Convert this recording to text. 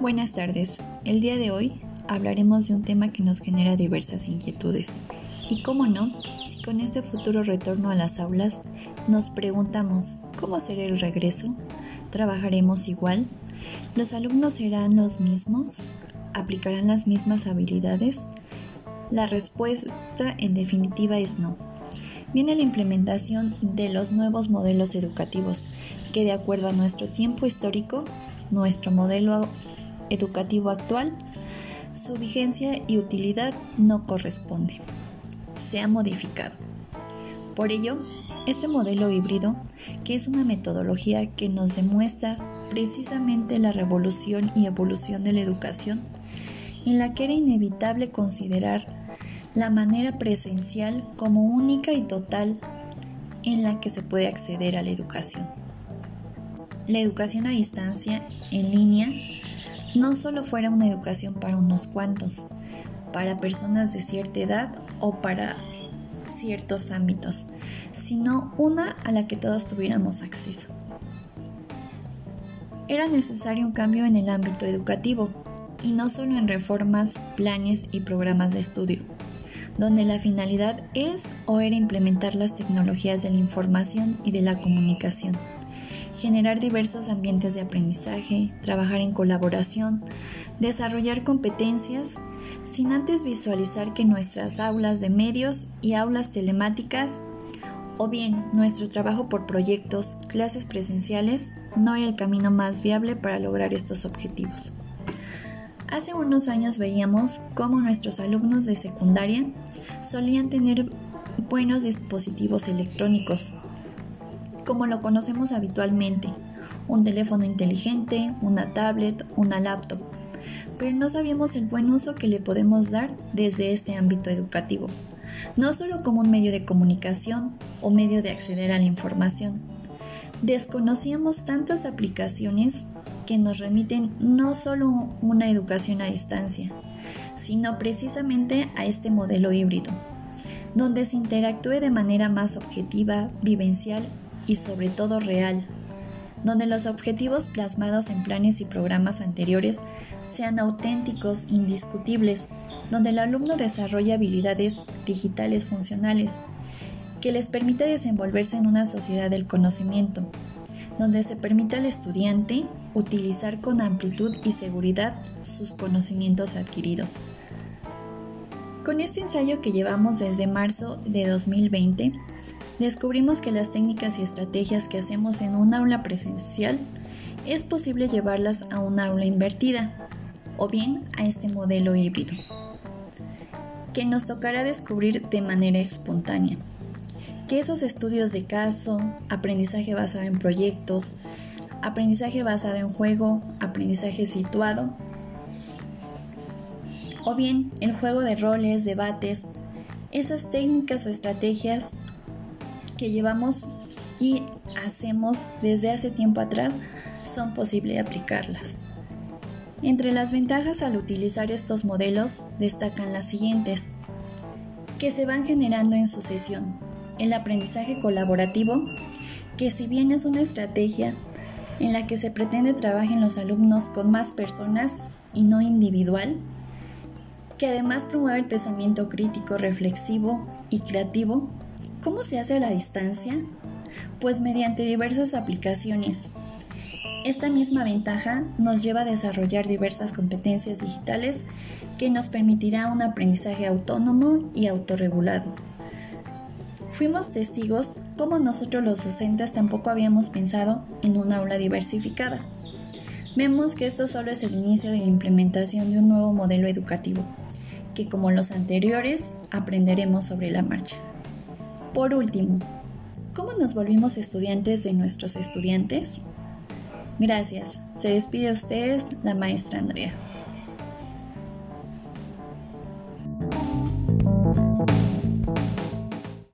Buenas tardes. El día de hoy hablaremos de un tema que nos genera diversas inquietudes. Y cómo no, si con este futuro retorno a las aulas nos preguntamos, ¿cómo será el regreso? ¿Trabajaremos igual? ¿Los alumnos serán los mismos? ¿Aplicarán las mismas habilidades? La respuesta en definitiva es no. Viene la implementación de los nuevos modelos educativos que de acuerdo a nuestro tiempo histórico, nuestro modelo educativo actual, su vigencia y utilidad no corresponde. Se ha modificado. Por ello, este modelo híbrido, que es una metodología que nos demuestra precisamente la revolución y evolución de la educación, en la que era inevitable considerar la manera presencial como única y total en la que se puede acceder a la educación. La educación a distancia, en línea, no solo fuera una educación para unos cuantos, para personas de cierta edad o para ciertos ámbitos, sino una a la que todos tuviéramos acceso. Era necesario un cambio en el ámbito educativo y no solo en reformas, planes y programas de estudio, donde la finalidad es o era implementar las tecnologías de la información y de la comunicación generar diversos ambientes de aprendizaje, trabajar en colaboración, desarrollar competencias, sin antes visualizar que nuestras aulas de medios y aulas telemáticas o bien nuestro trabajo por proyectos, clases presenciales, no era el camino más viable para lograr estos objetivos. Hace unos años veíamos cómo nuestros alumnos de secundaria solían tener buenos dispositivos electrónicos, como lo conocemos habitualmente, un teléfono inteligente, una tablet, una laptop, pero no sabíamos el buen uso que le podemos dar desde este ámbito educativo, no solo como un medio de comunicación o medio de acceder a la información. Desconocíamos tantas aplicaciones que nos remiten no solo una educación a distancia, sino precisamente a este modelo híbrido, donde se interactúe de manera más objetiva, vivencial y sobre todo real, donde los objetivos plasmados en planes y programas anteriores sean auténticos, indiscutibles, donde el alumno desarrolle habilidades digitales funcionales que les permita desenvolverse en una sociedad del conocimiento, donde se permita al estudiante utilizar con amplitud y seguridad sus conocimientos adquiridos. Con este ensayo que llevamos desde marzo de 2020, descubrimos que las técnicas y estrategias que hacemos en un aula presencial es posible llevarlas a un aula invertida o bien a este modelo híbrido, que nos tocará descubrir de manera espontánea. Que esos estudios de caso, aprendizaje basado en proyectos, aprendizaje basado en juego, aprendizaje situado, o bien el juego de roles, debates, esas técnicas o estrategias que llevamos y hacemos desde hace tiempo atrás son posibles aplicarlas. Entre las ventajas al utilizar estos modelos destacan las siguientes, que se van generando en sucesión. El aprendizaje colaborativo, que si bien es una estrategia en la que se pretende trabajen los alumnos con más personas y no individual, que además promueve el pensamiento crítico, reflexivo y creativo, ¿Cómo se hace a la distancia? Pues mediante diversas aplicaciones. Esta misma ventaja nos lleva a desarrollar diversas competencias digitales que nos permitirá un aprendizaje autónomo y autorregulado. Fuimos testigos cómo nosotros los docentes tampoco habíamos pensado en una aula diversificada. Vemos que esto solo es el inicio de la implementación de un nuevo modelo educativo, que como los anteriores aprenderemos sobre la marcha. Por último, ¿cómo nos volvimos estudiantes de nuestros estudiantes? Gracias. Se despide a ustedes la maestra Andrea.